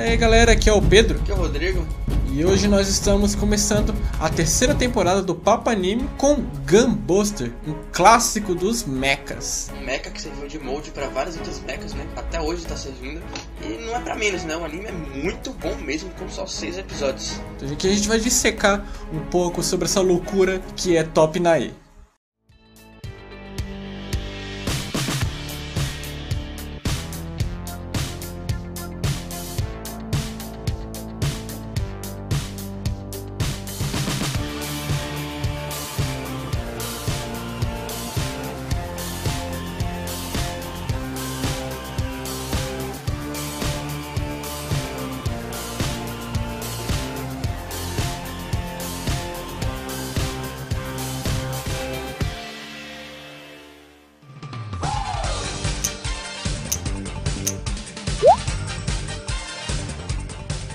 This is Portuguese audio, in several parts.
aí galera, aqui é o Pedro. Aqui é o Rodrigo. E hoje nós estamos começando a terceira temporada do Papo Anime com Gunbuster, um clássico dos mechas. Um mecha que serviu de molde para várias outras mechas, né? Até hoje tá servindo. E não é para menos, né? O anime é muito bom mesmo, com só seis episódios. Então aqui a gente vai dissecar um pouco sobre essa loucura que é Top Nae.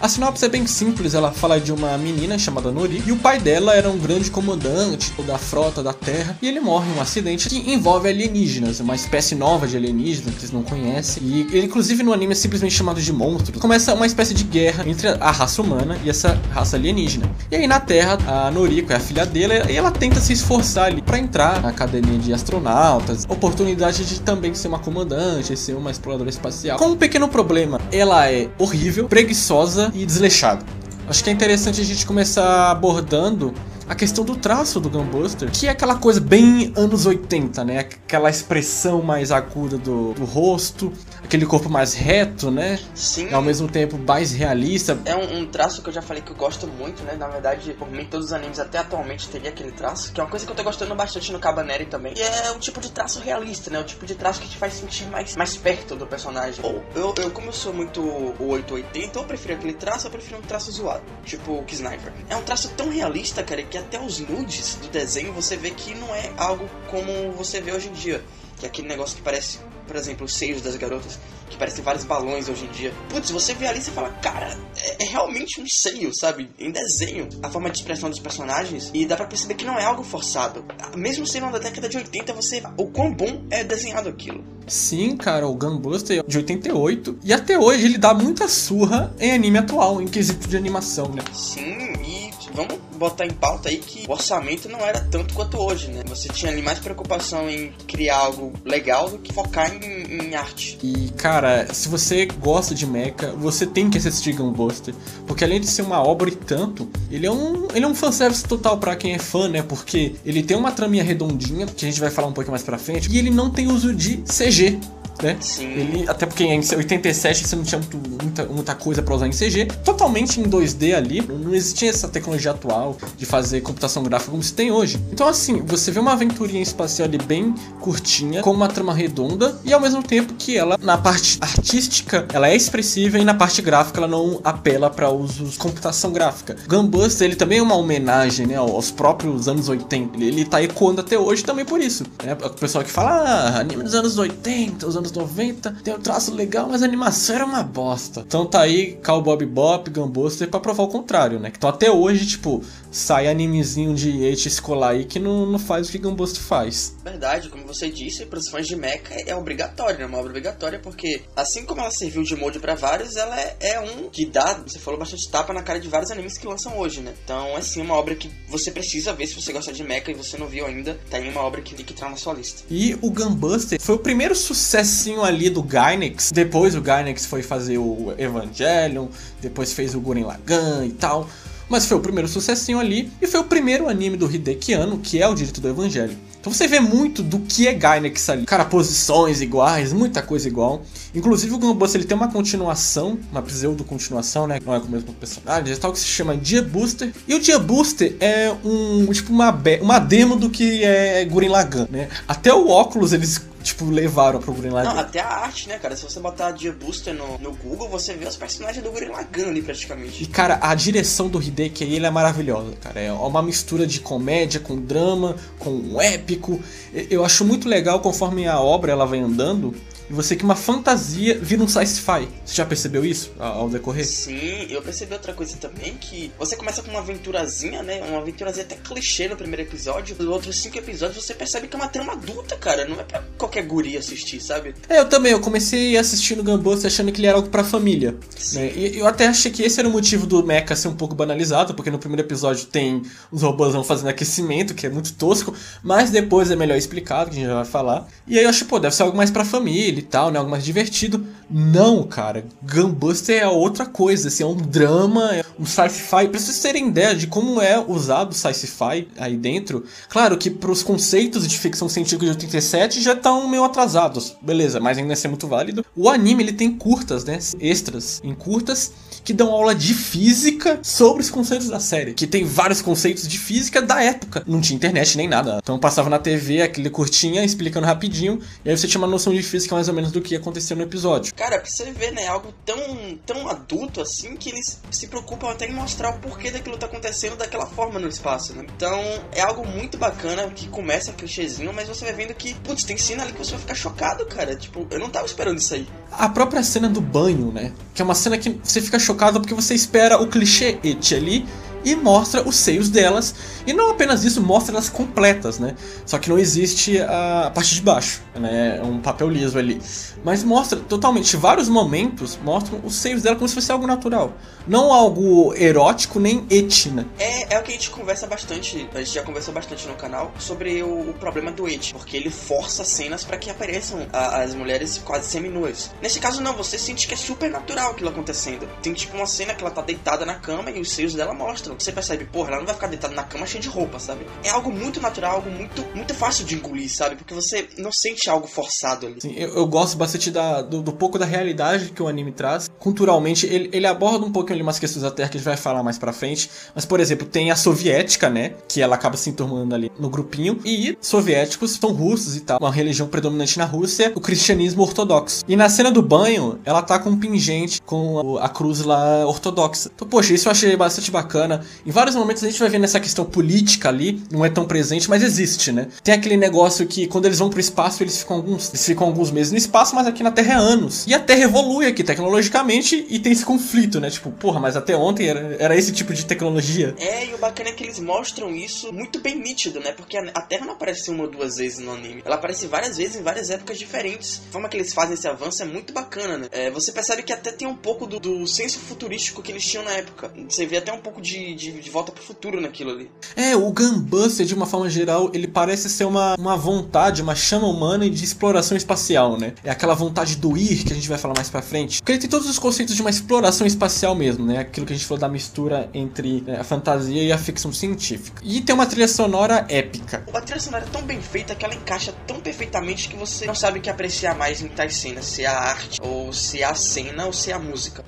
A sinopse é bem simples, ela fala de uma menina chamada Nori e o pai dela era um grande comandante da frota da Terra e ele morre em um acidente que envolve alienígenas, uma espécie nova de alienígena que eles não conhecem e ele, inclusive no anime é simplesmente chamado de monstro. Começa uma espécie de guerra entre a raça humana e essa raça alienígena. E aí na Terra, a Noriko é a filha dele e ela tenta se esforçar ali para entrar na academia de astronautas, oportunidade de também ser uma comandante, ser uma exploradora espacial. Com um pequeno problema, ela é horrível, preguiçosa e desleixado. Acho que é interessante a gente começar abordando a questão do traço do Gunbuster, que é aquela coisa bem anos 80, né? Aquela expressão mais aguda do, do rosto, aquele corpo mais reto, né? Sim. Ao mesmo tempo mais realista. É um, um, traço que eu já falei que eu gosto muito, né? Na verdade, por mim, todos os animes até atualmente teria aquele traço, que é uma coisa que eu tô gostando bastante no Cabaneri também. E é um tipo de traço realista, né? O tipo de traço que te faz sentir mais, mais perto do personagem. Ou eu, eu, como eu sou muito o 880, eu prefiro aquele traço, eu prefiro um traço zoado. Tipo o Sniper. É um traço tão realista, cara, que até os nudes do desenho você vê que não é algo como você vê hoje em dia. Que é aquele negócio que parece, por exemplo, os seios das garotas, que parecem vários balões hoje em dia. Putz, você vê ali e fala, cara, é, é, realmente um seio, sabe? Em desenho. A forma de expressão dos personagens. E dá pra perceber que não é algo forçado. Mesmo sendo da década de 80, você. O quão bom é desenhado aquilo. Sim, cara, o Gunbuster é de 88. E até hoje ele dá muita surra em anime atual, em quesito de animação, né? Sim, e vamos botar em pauta aí que o orçamento não era tanto quanto hoje, né? Você tinha ali mais preocupação em criar algo legal do que focar em, em arte. E, cara, se você gosta de mecha, você tem que assistir Gunbuster. Porque além de ser uma obra e tanto, ele é um, ele é um fanservice total para quem é fã, né? Porque ele tem uma traminha redondinha, que a gente vai falar um pouco mais pra frente, e ele não tem uso de CG né? Sim. Ele, até porque em 87 você não tinha muito, muita, muita coisa para usar em CG, totalmente em 2D ali, não existia essa tecnologia atual de fazer computação gráfica como se tem hoje. Então assim, você vê uma aventurinha espacial ali bem curtinha, com uma trama redonda e ao mesmo tempo que ela na parte artística, ela é expressiva e na parte gráfica ela não apela para usos de computação gráfica. Gunbuster, ele também é uma homenagem, né, aos próprios anos 80. Ele, ele tá ecoando até hoje também por isso, né? O pessoal que fala, ah, anime dos anos 80, os anos 90, tem um traço legal, mas a animação era uma bosta. Então tá aí Cowboy Bop, Gunbuster pra provar o contrário, né? Então até hoje, tipo, sai animezinho de eixo escolar aí que não, não faz o que Gunbuster faz. Verdade, como você disse, para os fãs de Mecha é obrigatório, é uma obra obrigatória, porque assim como ela serviu de molde para vários, ela é, é, um que dá, você falou bastante tapa na cara de vários animes que lançam hoje, né? Então é sim uma obra que você precisa ver se você gosta de Mecha e você não viu ainda, tá aí uma obra que tem que entrar na sua lista. E o Gunbuster foi o primeiro sucessinho ali do Gainax, depois o Gainax foi fazer o Evangelion, depois fez o Gurren Lagann e tal. Mas foi o primeiro sucessinho ali e foi o primeiro anime do Hideki Anno, que é o direito do Evangelho. Então você vê muito do que é Gainax ali. Cara, posições iguais, muita coisa igual. Inclusive o Gunbuster ele tem uma continuação, uma pseudo continuação, né? Não é com o mesmo personagem, é tal que se chama Dia Booster. E o Dia Booster é um tipo uma, uma demo do que é Gurren Lagann, né? Até o óculos eles tipo, levaram pro Gurren Lagann. Não, até a arte, né, cara? Se você botar Dia Booster no, no Google, você vê os personagens do Gurren Lagann ali, praticamente. E, cara, a direção do Hideki aí, ele é maravilhosa, cara. É uma mistura de comédia com drama, com um épico. Eu acho muito legal, conforme a obra ela vai andando, e você que uma fantasia vira um sci-fi. Você já percebeu isso ao decorrer? Sim, eu percebi outra coisa também, que você começa com uma aventurazinha, né? Uma aventurazinha até clichê no primeiro episódio. Nos outros cinco episódios você percebe que é uma trama adulta, cara. Não é pra qualquer guri assistir, sabe? É, eu também. Eu comecei assistindo Gunbuster achando que ele era algo pra família. Né? E eu até achei que esse era o motivo do Mecha ser um pouco banalizado, porque no primeiro episódio tem os robôs fazendo aquecimento, que é muito tosco, mas depois é melhor explicado, que a gente já vai falar. E aí eu achei, pô, deve ser algo mais pra família e tal, né? Algo mais divertido. Não, cara. Gunbuster é outra coisa, assim, é um drama, é um sci-fi. Pra vocês terem ideia de como é usado o sci-fi aí dentro, claro que pros conceitos de ficção científica de 87 já estão meio atrasados, beleza, mas ainda assim é muito válido. O anime, ele tem curtas, né? Extras em curtas que dão aula de física sobre os conceitos da série. Que tem vários conceitos de física da época. Não tinha internet nem nada. Então passava na TV aquele curtinha, explicando rapidinho, e aí você tinha uma noção de física mais ou menos do que ia acontecer no episódio. Cara, pra você ver, né? Algo tão, tão adulto assim que eles se preocupam até em mostrar o porquê daquilo tá acontecendo daquela forma no espaço, né? Então é algo muito bacana que começa clichêzinho, mas você vai vendo que, putz, tem cena ali que você vai ficar chocado, cara. Tipo, eu não tava esperando isso aí. A própria cena do banho, né? Que é uma cena que você fica chocado porque você espera o clichê et ali e mostra os seios delas. E não apenas isso, mostra elas completas, né? Só que não existe a parte de baixo, né? É um papel liso ali. Mas mostra totalmente, vários momentos mostram os seios dela como se fosse algo natural. Não algo erótico nem etina. É, é o que a gente conversa bastante, a gente já conversou bastante no canal sobre o, o problema do et, porque ele força cenas para que apareçam a, as mulheres quase seminuas. Nesse caso não, você sente que é super natural aquilo acontecendo. Tem tipo uma cena que ela tá deitada na cama e os seios dela mostram. Você percebe, porra, ela não vai ficar deitada na cama cheia de roupa, sabe? É algo muito natural, algo muito, muito fácil de engolir, sabe? Porque você não sente algo forçado ali. Sim, eu, eu gosto bastante da, do, do, pouco da realidade que o anime traz. Culturalmente, ele, ele aborda um pouquinho ali umas questões da Terra que a gente vai falar mais pra frente. Mas, por exemplo, tem a soviética, né? Que ela acaba se enturmando ali no grupinho. E soviéticos são russos e tal. Uma religião predominante na Rússia, o cristianismo ortodoxo. E na cena do banho, ela tá com um pingente com a, a cruz lá ortodoxa. Então, poxa, isso eu achei bastante bacana. Em vários momentos a gente vai vendo essa questão política ali, não é tão presente, mas existe, né? Tem aquele negócio que quando eles vão pro espaço, eles ficam alguns, eles ficam alguns meses no espaço, mas aqui na Terra é anos. E a Terra evolui aqui tecnologicamente e tem esse conflito, né? Tipo, porra, mas até ontem era, era esse tipo de tecnologia. É, e o bacana é que eles mostram isso muito bem nítido, né? Porque a Terra não aparece uma ou duas vezes no anime. Ela aparece várias vezes em várias épocas diferentes. A forma que eles fazem esse avanço é muito bacana, né? É, você percebe que até tem um pouco do, do senso futurístico que eles tinham na época. Você vê até um pouco de, de, de volta pro futuro naquilo ali. É, o Gunbuster, de uma forma geral, ele parece ser uma, uma vontade, uma chama humana de exploração espacial, né? É aquela vontade do ir que a gente vai falar mais pra frente. Porque ele tem todos os conceitos de uma exploração espacial mesmo, né? Aquilo que a gente falou da mistura entre né, a fantasia e a ficção científica. E tem uma trilha sonora épica. A trilha sonora é tão bem feita que ela encaixa tão perfeitamente que você não sabe o que apreciar mais em tais cenas. Se é a arte, ou se é a cena, ou se é a música.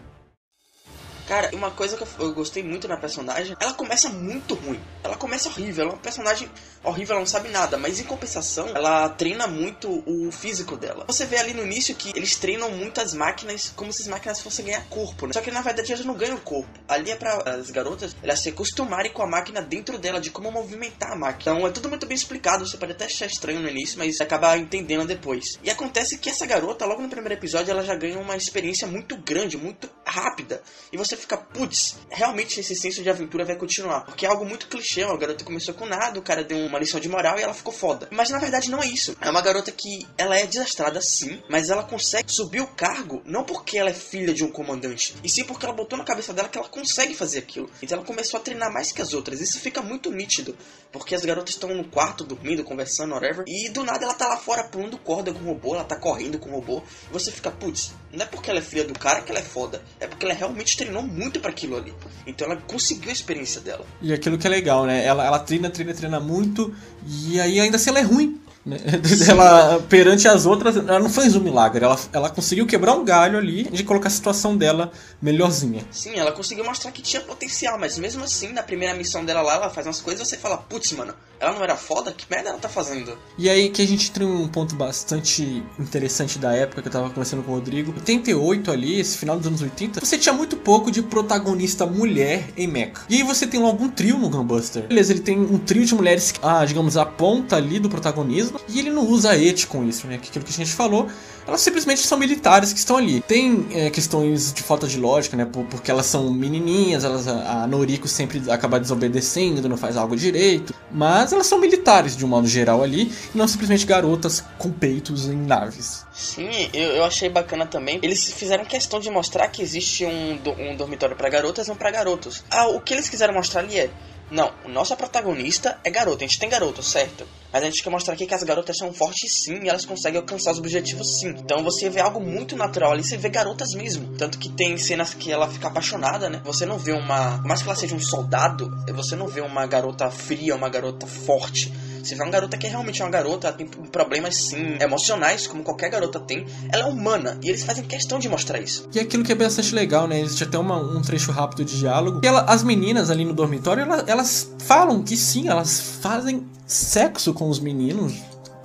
Cara, uma coisa que eu gostei muito na personagem, ela começa muito ruim. Ela começa horrível, ela é uma personagem horrível, ela não sabe nada, mas em compensação, ela treina muito o físico dela. Você vê ali no início que eles treinam muito as máquinas como se as máquinas fossem ganhar corpo, né? Só que na verdade elas não ganham corpo. Ali é para as garotas elas se acostumarem com a máquina dentro dela, de como movimentar a máquina. Então é tudo muito bem explicado, você pode até achar estranho no início, mas acaba entendendo depois. E acontece que essa garota, logo no primeiro episódio, ela já ganha uma experiência muito grande, muito rápida. E você fica, putz, realmente esse senso de aventura vai continuar. Porque é algo muito clichê, a garota começou com nada, o cara deu uma lição de moral e ela ficou foda. Mas na verdade não é isso. É uma garota que ela é desastrada sim, mas ela consegue subir o cargo não porque ela é filha de um comandante, e sim porque ela botou na cabeça dela que ela consegue fazer aquilo. Então ela começou a treinar mais que as outras. Isso fica muito nítido, porque as garotas estão no quarto dormindo, conversando, whatever, e do nada ela tá lá fora pulando corda com o robô, ela tá correndo com o robô. Você fica, putz, não é porque ela é filha do cara que ela é foda, é porque ela realmente treinou muito para aquilo ali. Então ela conseguiu a experiência dela. E aquilo que é legal, né? Ela, ela treina, treina, treina muito e aí ainda assim ela é ruim. Ela, perante as outras, ela não fez um milagre. Ela, ela conseguiu quebrar um galho ali de colocar a situação dela melhorzinha. Sim, ela conseguiu mostrar que tinha potencial, mas mesmo assim, na primeira missão dela lá, ela faz umas coisas e você fala, putz, mano, Ela não era foda? Que merda ela tá fazendo? E aí que a gente tem um ponto bastante interessante da época que eu tava conversando com o Rodrigo. 88 ali, esse final dos anos 80, você tinha muito pouco de protagonista mulher em mecha. E aí você tem logo um trio no Gunbuster. Beleza, ele tem um trio de mulheres que, ah, digamos, a ponta ali do protagonismo. E ele não usa et com isso, né? Aquilo que a gente falou elas simplesmente são militares que estão ali. Tem é, questões de falta de lógica, né? porque elas são menininhas, elas, a Noriko sempre acaba desobedecendo, não faz algo direito. Mas elas são militares de um modo geral ali, e não simplesmente garotas com peitos em naves. Sim, eu, eu achei bacana também. Eles fizeram questão de mostrar que existe um, um dormitório para garotas e um para garotos. Ah, o que eles quiseram mostrar ali é não, o nosso protagonista é garoto. A gente tem garoto, certo? Mas a gente quer mostrar aqui que as garotas são fortes sim e elas conseguem alcançar os objetivos sim. Então você vê algo muito natural ali, você vê garotas mesmo. Tanto que tem cenas que ela fica apaixonada, né? Você não vê uma. Por mais que ela seja um soldado, você não vê uma garota fria, uma garota forte você vê uma garota que é realmente uma garota, ela tem problemas sim, emocionais, como qualquer garota tem. Ela é humana e eles fazem questão de mostrar isso. E aquilo que é bastante legal, né? Existe até uma, um trecho rápido de diálogo. Ela, as meninas ali no dormitório, ela, elas falam que sim, elas fazem sexo com os meninos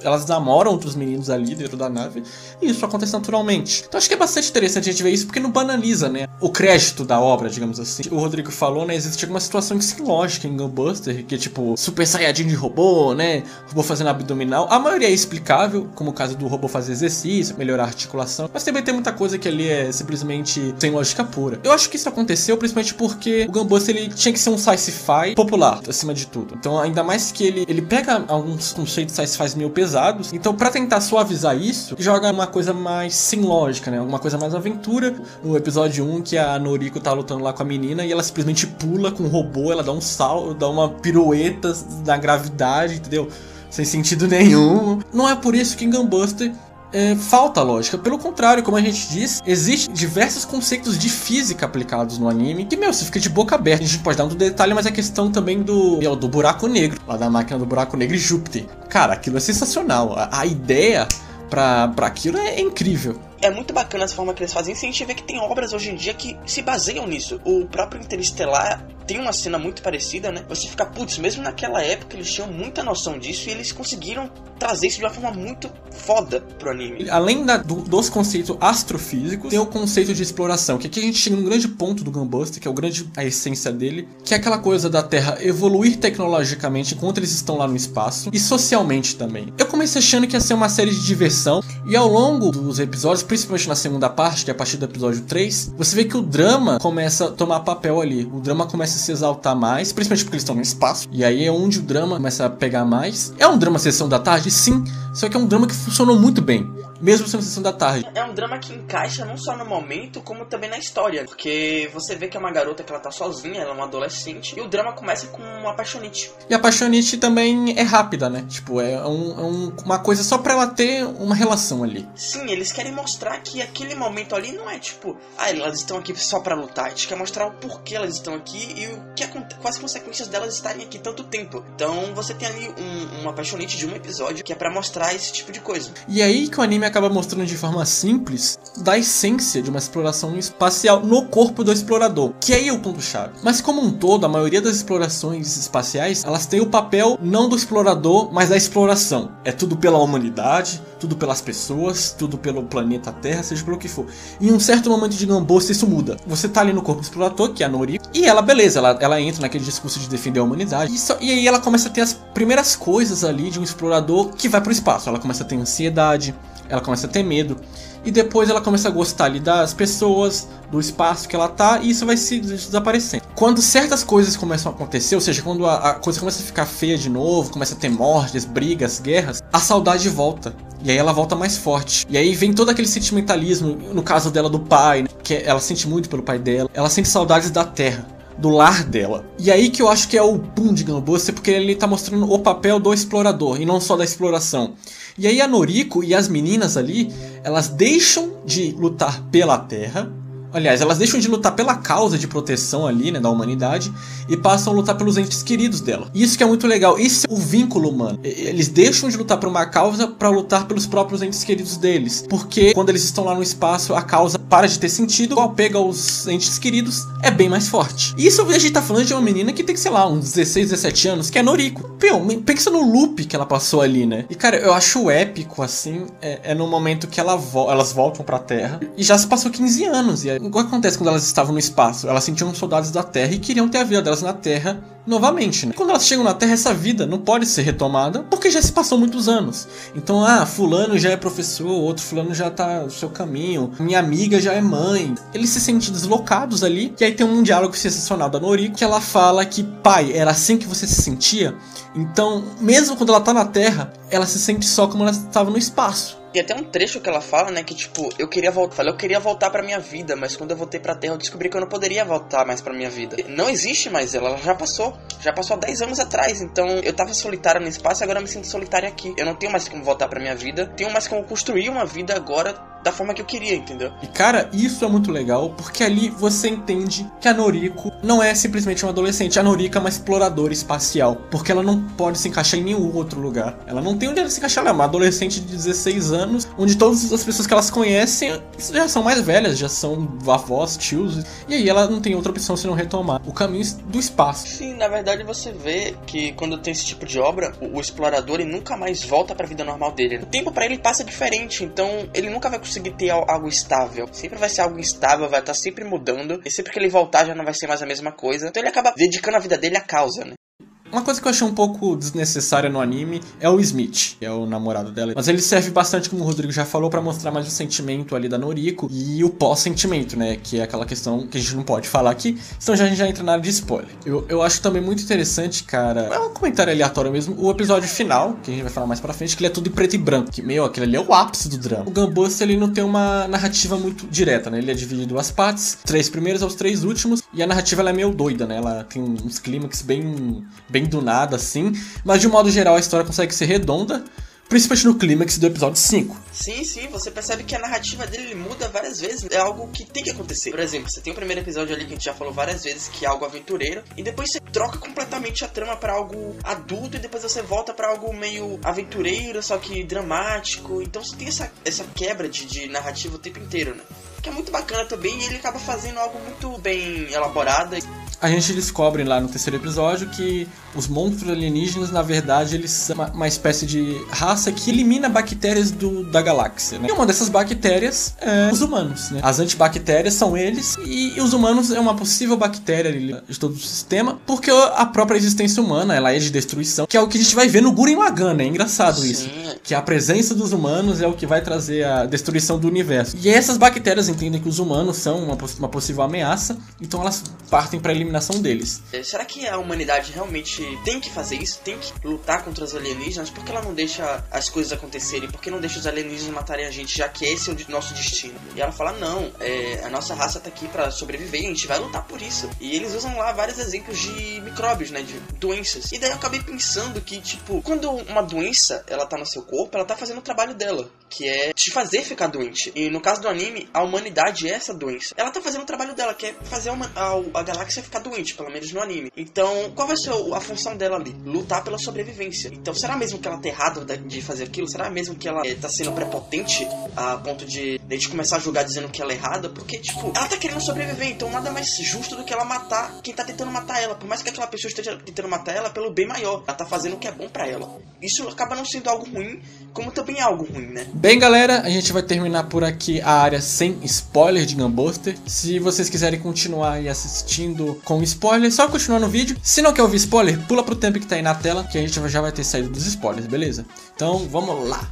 elas namoram outros meninos ali dentro da nave e isso acontece naturalmente. Então acho que é bastante interessante a gente ver isso porque não banaliza, né? O crédito da obra, digamos assim. O Rodrigo falou, né? Existe alguma situação que sem lógica em Gunbuster, que é tipo Super Saiyajin de robô, né? Robô fazendo abdominal. A maioria é explicável, como o caso do robô fazer exercício, melhorar a articulação. Mas também tem muita coisa que ali é simplesmente sem lógica pura. Eu acho que isso aconteceu principalmente porque o Gunbuster ele tinha que ser um sci-fi popular, acima de tudo. Então, ainda mais que ele, ele pega alguns conceitos sci-fi meio pesados. Então, para tentar suavizar isso, joga uma coisa mais sem lógica, né? Alguma coisa mais aventura. No episódio 1, que a Noriko tá lutando lá com a menina e ela simplesmente pula com o robô, ela dá um salto, dá uma pirueta da gravidade, entendeu? Sem sentido nenhum. Não é por isso que em Gunbuster é, falta lógica. Pelo contrário, como a gente diz, existem diversos conceitos de física aplicados no anime que, meu, você fica de boca aberta. A gente pode dar um detalhe, mas é questão também do, meu, do buraco negro, lá da máquina do buraco negro e Júpiter. Cara, aquilo é sensacional. A, a ideia para aquilo é incrível é muito bacana essa forma que eles fazem. E a gente vê que tem obras hoje em dia que se baseiam nisso. O próprio Interestelar tem uma cena muito parecida, né? Você fica, putz, mesmo naquela época eles tinham muita noção disso e eles conseguiram trazer isso de uma forma muito foda pro anime. Além da, do, dos conceitos astrofísicos, tem o conceito de exploração, que aqui a gente chega num grande ponto do Gunbuster, que é o grande a essência dele, que é aquela coisa da Terra evoluir tecnologicamente enquanto eles estão lá no espaço e socialmente também. Eu comecei achando que ia ser uma série de diversão e ao longo dos episódios principalmente na segunda parte, que é a partir do episódio 3, você vê que o drama começa a tomar papel ali. O drama começa a se exaltar mais, principalmente porque eles estão no espaço. E aí é onde o drama começa a pegar mais. É um drama sessão da tarde? Sim. Só que é um drama que funcionou muito bem mesmo sendo sessão da tarde. É um drama que encaixa não só no momento, como também na história. Porque você vê que é uma garota que ela tá sozinha, ela é uma adolescente, e o drama começa com uma apaixonite. E a apaixonite também é rápida, né? Tipo, é, um, é um, uma coisa só pra ela ter uma relação ali. Sim, eles querem mostrar que aquele momento ali não é tipo, ah, elas estão aqui só pra lutar. A gente quer mostrar o porquê elas estão aqui e o que quais as consequências delas estarem aqui tanto tempo. Então você tem ali um, uma apaixonite de um episódio que é para mostrar esse tipo de coisa. E aí que o anime acaba mostrando de forma simples da essência de uma exploração espacial no corpo do explorador, que aí é o ponto-chave. Mas como um todo, a maioria das explorações espaciais, elas têm o papel não do explorador, mas da exploração. É tudo pela humanidade, tudo pelas pessoas, tudo pelo planeta Terra, seja pelo que for. Em um certo momento de Gambosta isso muda. Você tá ali no corpo do explorador, que é a Nori, e ela, beleza, ela, ela entra naquele discurso de defender a humanidade, e, só, e aí ela começa a ter as primeiras coisas ali de um explorador que vai pro espaço. Ela começa a ter ansiedade, ela começa a ter medo. E depois ela começa a gostar ali das pessoas, do espaço que ela tá, e isso vai se desaparecendo. Quando certas coisas começam a acontecer, ou seja, quando a, a coisa começa a ficar feia de novo, começa a ter mortes, brigas, guerras, a saudade volta. E aí ela volta mais forte. E aí vem todo aquele sentimentalismo, no caso dela do pai, né? que ela sente muito pelo pai dela. Ela sente saudades da terra do lar dela. E aí que eu acho que é o boom de Gunbuster, porque ele tá mostrando o papel do explorador e não só da exploração. E aí a Noriko e as meninas ali, elas deixam de lutar pela Terra Aliás, elas deixam de lutar pela causa de proteção ali, né, da humanidade, e passam a lutar pelos entes queridos dela. Isso que é muito legal. Isso é o vínculo humano. Eles deixam de lutar por uma causa para lutar pelos próprios entes queridos deles. Porque quando eles estão lá no espaço, a causa para de ter sentido, ao pega os entes queridos, é bem mais forte. E isso a gente tá falando de uma menina que tem, sei lá, uns 16, 17 anos, que é Noriko. Pô, pensa no loop que ela passou ali, né? E cara, eu acho épico, assim, é, é no momento que ela vo elas voltam pra Terra e já se passou 15 anos. E o que acontece quando elas estavam no espaço? Elas sentiam soldados da Terra e queriam ter a vida delas na Terra novamente, né? Quando elas chegam na Terra, essa vida não pode ser retomada porque já se passou muitos anos. Então, ah, fulano já é professor, outro fulano já tá no seu caminho, minha amiga já é mãe. Eles se sentem deslocados ali, e aí tem um diálogo sensacional da Noriko que ela fala que, pai, era assim que você se sentia? Então, mesmo quando ela tá na Terra, ela se sente só como ela estava no espaço. E até um trecho que ela fala, né, que tipo, eu queria voltar, eu queria voltar para minha vida, mas quando eu voltei pra Terra eu descobri que eu não poderia voltar mais para minha vida. Não existe mais ela, ela já passou, já passou há 10 anos atrás, então eu tava solitária no espaço, agora eu me sinto solitária aqui. Eu não tenho mais como voltar para minha vida, tenho mais como construir uma vida agora da forma que eu queria, entendeu? E cara, isso é muito legal, porque ali você entende que a Noriko não é simplesmente uma adolescente, a Noriko é uma exploradora espacial, porque ela não pode se encaixar em nenhum outro lugar. Ela não tem onde ela se encaixar, ela é uma adolescente de 16 anos onde todas as pessoas que elas conhecem já são mais velhas, já são avós, tios, e aí ela não tem outra opção senão retomar o caminho do espaço. Sim, na verdade você vê que quando tem esse tipo de obra, o, o explorador ele nunca mais volta para a vida normal dele. O tempo para ele passa diferente, então ele nunca vai conseguir ter algo estável. Sempre vai ser algo instável, vai estar sempre mudando, e sempre que ele voltar já não vai ser mais a mesma coisa. Então ele acaba dedicando a vida dele à causa, né? Uma coisa que eu achei um pouco desnecessária no anime é o Smith, que é o namorado dela. Mas ele serve bastante, como o Rodrigo já falou, para mostrar mais o sentimento ali da Noriko e o pós-sentimento, né? Que é aquela questão que a gente não pode falar aqui, senão já a gente já entra na área de spoiler. Eu, eu acho também muito interessante, cara. É um comentário aleatório mesmo. O episódio final, que a gente vai falar mais pra frente, que ele é tudo em preto e branco. Que, meu, aquele ali é o ápice do drama. O Gunbuster, ele não tem uma narrativa muito direta, né? Ele é dividido em duas partes, três primeiros aos três últimos, e a narrativa é meio doida, né? Ela tem uns clímax bem, bem do nada, assim. Mas de um modo geral, a história consegue ser redonda. Principalmente no clímax do episódio 5. Sim, sim, você percebe que a narrativa dele muda várias vezes. É algo que tem que acontecer. Por exemplo, você tem o primeiro episódio ali que a gente já falou várias vezes, que é algo aventureiro, e depois você troca completamente a trama para algo adulto, e depois você volta para algo meio aventureiro, só que dramático. Então você tem essa, essa quebra de, de narrativa o tempo inteiro, né? Que é muito bacana também, e ele acaba fazendo algo muito bem elaborado a gente descobre lá no terceiro episódio que os monstros alienígenas, na verdade, eles são uma, uma espécie de raça que elimina bactérias do, da galáxia, né? E uma dessas bactérias é os humanos, né? As antibactérias são eles e, e os humanos é uma possível bactéria de todo o sistema, porque a própria existência humana, ela é de destruição, que é o que a gente vai ver no Gurren Lagann, né? É engraçado Sim. isso. Que a presença dos humanos é o que vai trazer a destruição do universo. E essas bactérias entendem que os humanos são uma, uma possível ameaça, então elas partem para eliminar eliminação deles. É, será que a humanidade realmente tem que fazer isso? Tem que lutar contra os alienígenas? Por que ela não deixa as coisas acontecerem? Por que não deixa os alienígenas matarem a gente, já que esse é o nosso destino? E ela fala: não, é, a nossa raça tá aqui para sobreviver, a gente vai lutar por isso. E eles usam lá vários exemplos de micróbios, né? De doenças. E daí eu acabei pensando que, tipo, quando uma doença ela tá no seu corpo, ela tá fazendo o trabalho dela, que é te fazer ficar doente. E no caso do anime, a humanidade é essa doença. Ela tá fazendo o trabalho dela, que é fazer a, a, a galáxia ficar doente, pelo menos no anime. Então, qual vai ser a função dela ali? Lutar pela sobrevivência. Então, será mesmo que ela tá errada de fazer aquilo? Será mesmo que ela é, tá sendo prepotente a ponto de a gente começar a julgar dizendo que ela é errada? Porque, tipo, ela tá querendo sobreviver, então nada mais justo do que ela matar quem tá tentando matar ela. Por mais que aquela pessoa esteja tentando matar ela pelo bem maior. Ela tá fazendo o que é bom para ela. Isso acaba não sendo algo ruim, como também é algo ruim, né? Bem, galera, a gente vai terminar por aqui a área sem spoiler de Gunbuster. Se vocês quiserem continuar aí assistindo com spoiler, só continuar no vídeo. Se não quer ouvir spoiler, pula pro tempo que tá aí na tela, que a gente já vai ter saído dos spoilers, beleza? Então, vamos lá.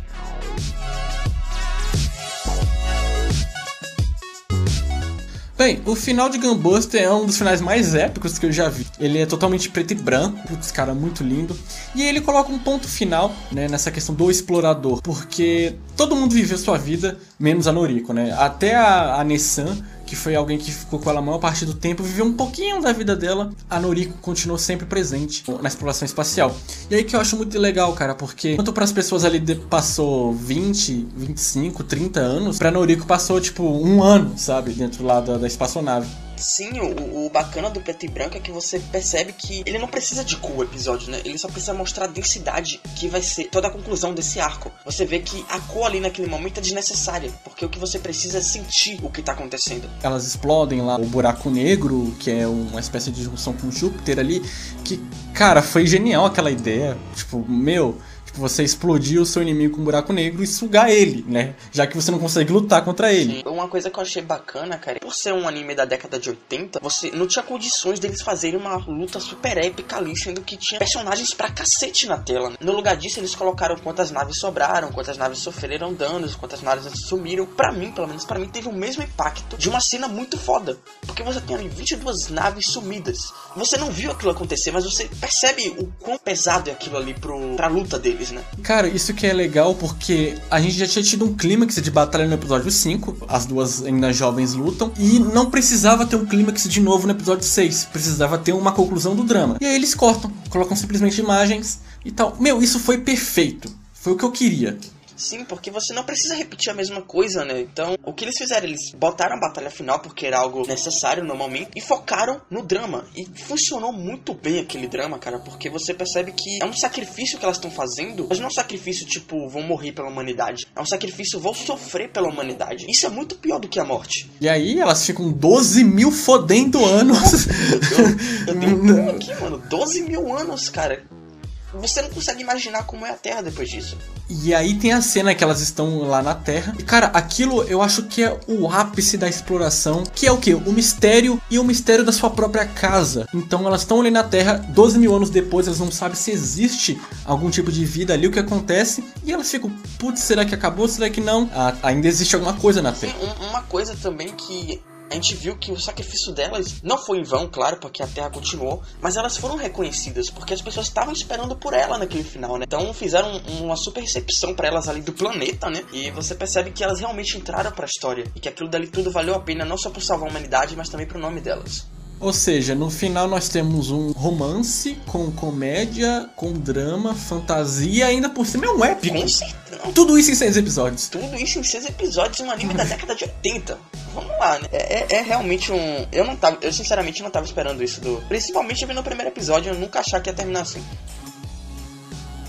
Bem, o final de Gunbuster é um dos finais mais épicos que eu já vi. Ele é totalmente preto e branco, putz, cara, muito lindo. E ele coloca um ponto final, né, nessa questão do explorador, porque todo mundo viveu sua vida, menos a Noriko, né? Até a, a Nessan, que foi alguém que ficou com ela a maior parte do tempo, viveu um pouquinho da vida dela, a Noriko continuou sempre presente na exploração espacial. E aí que eu acho muito legal, cara, porque enquanto para as pessoas ali passou 20, 25, 30 anos, pra Noriko passou tipo um ano, sabe, dentro lá da, da espaçonave. Sim, o, o, bacana do preto e branco é que você percebe que ele não precisa de cor o episódio, né? Ele só precisa mostrar a densidade que vai ser toda a conclusão desse arco. Você vê que a cor ali naquele momento é desnecessária, porque o que você precisa é sentir o que tá acontecendo. Elas explodem lá o buraco negro, que é uma espécie de junção com Júpiter ali, que, cara, foi genial aquela ideia. Tipo, meu, Tipo, você explodir o seu inimigo com um buraco negro e sugar ele, né? Já que você não consegue lutar contra ele. Sim. Uma coisa que eu achei bacana, cara, por ser um anime da década de 80, você não tinha condições deles fazerem uma luta super épica ali, sendo que tinha personagens pra cacete na tela. Né? No lugar disso, eles colocaram quantas naves sobraram, quantas naves sofreram danos, quantas naves sumiram. Pra mim, pelo menos pra mim, teve o mesmo impacto de uma cena muito foda. Porque você tem ali 22 naves sumidas. Você não viu aquilo acontecer, mas você percebe o quão pesado é aquilo ali pro, pra luta deles né? Cara, isso que é legal porque a gente já tinha tido um clímax de batalha no episódio 5, as duas ainda jovens lutam, e não precisava ter um clímax de novo no episódio 6, precisava ter uma conclusão do drama. E aí eles cortam, colocam simplesmente imagens e tal. Meu, isso foi perfeito. Foi o que eu queria. Sim, porque você não precisa repetir a mesma coisa, né? Então, o que eles fizeram? Eles botaram a batalha final porque era algo necessário no momento e focaram no drama. E funcionou muito bem aquele drama, cara, porque você percebe que é um sacrifício que elas estão fazendo, mas não é um sacrifício tipo, vão morrer pela humanidade. É um sacrifício, vão sofrer pela humanidade. Isso é muito pior do que a morte. E aí elas ficam 12 mil fodendo anos. eu, eu tenho um aqui, mano. 12 mil anos, cara você não consegue imaginar como é a Terra depois disso. E aí tem a cena que elas estão lá na Terra. E cara, aquilo eu acho que é o ápice da exploração, que é o que? O mistério e o mistério da sua própria casa. Então elas estão ali na Terra, 12 mil anos depois, elas não sabem se existe algum tipo de vida ali, o que acontece. E elas ficam, putz, será que acabou? Será que não? Ah, ainda existe alguma coisa na Terra. Sim, uma coisa também que a gente viu que o sacrifício delas não foi em vão, claro, porque a Terra continuou, mas elas foram reconhecidas porque as pessoas estavam esperando por ela naquele final, né? Então fizeram uma super recepção para elas ali do planeta, né? E você percebe que elas realmente entraram para a história e que aquilo dali tudo valeu a pena não só por salvar a humanidade, mas também pro nome delas. Ou seja, no final nós temos um romance com comédia, com drama, fantasia e ainda por cima é um épico. Com certeza. Tudo isso em seis episódios. Tudo isso em seis episódios, um anime da década de 80. Vamos lá, né? É, é, é, realmente um. Eu não tava. Eu sinceramente não tava esperando isso do. Principalmente vendo o primeiro episódio, eu nunca achava que ia terminar assim.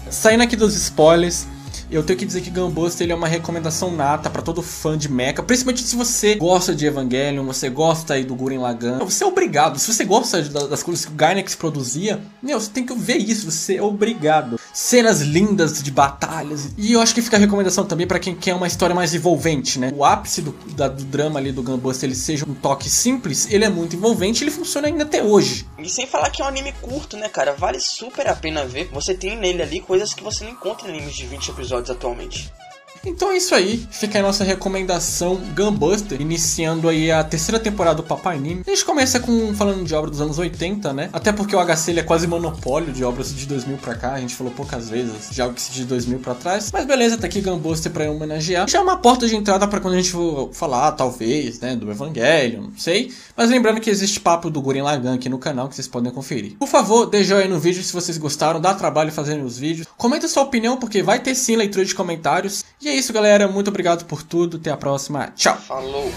Saindo aqui dos spoilers, eu tenho que dizer que Gunbuster ele é uma recomendação nata para todo fã de mecha, principalmente se você gosta de Evangelion, você gosta aí do Gurren Lagann. Você é obrigado. Se você gosta das coisas que o Gainax produzia, meu, você tem que ver isso, você é obrigado. Cenas lindas de batalhas. E eu acho que fica a recomendação também para quem quer uma história mais envolvente, né? O ápice do, da, do drama ali do Gunbuster, ele seja um toque simples, ele é muito envolvente, ele funciona ainda até hoje. E sem falar que é um anime curto, né, cara? Vale super a pena ver. Você tem nele ali coisas que você não encontra em animes de 20 episódios episódios atualmente. Então é isso aí, fica a nossa recomendação Gunbuster, iniciando aí a terceira temporada do Papai Anime. A gente começa com falando de obras dos anos 80, né? Até porque o HC é quase monopólio de obras de 2000 pra cá, a gente falou poucas vezes de algo que se de 2000 pra trás. Mas beleza, tá aqui Gunbuster pra homenagear. Já é uma porta de entrada para quando a gente for falar, talvez, né, do Evangelho, não sei. Mas lembrando que existe papo do Guren Lagan aqui no canal que vocês podem conferir. Por favor, dê joinha no vídeo se vocês gostaram, dá trabalho fazendo os vídeos. Comenta sua opinião porque vai ter sim leitura de comentários. É isso, galera. Muito obrigado por tudo. Até a próxima. Tchau. Falou.